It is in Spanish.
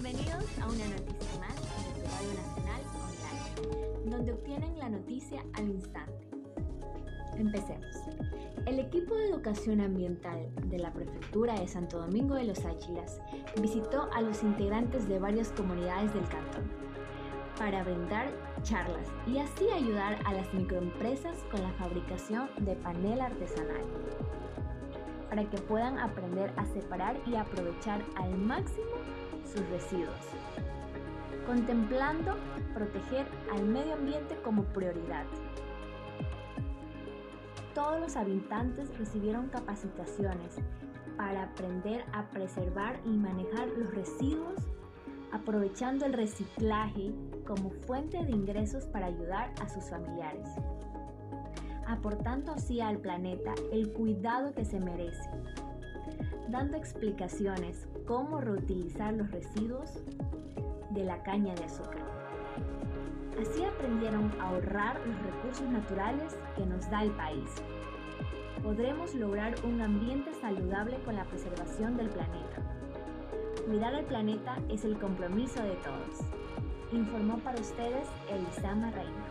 Bienvenidos a una noticia más de Radio Nacional Online, donde obtienen la noticia al instante. Empecemos. El equipo de educación ambiental de la Prefectura de Santo Domingo de los Áchilas visitó a los integrantes de varias comunidades del cantón para brindar charlas y así ayudar a las microempresas con la fabricación de panel artesanal para que puedan aprender a separar y aprovechar al máximo sus residuos, contemplando proteger al medio ambiente como prioridad. Todos los habitantes recibieron capacitaciones para aprender a preservar y manejar los residuos, aprovechando el reciclaje como fuente de ingresos para ayudar a sus familiares aportando así al planeta el cuidado que se merece, dando explicaciones cómo reutilizar los residuos de la caña de azúcar. Así aprendieron a ahorrar los recursos naturales que nos da el país. Podremos lograr un ambiente saludable con la preservación del planeta. Cuidar el planeta es el compromiso de todos. Informó para ustedes Elisama Reina.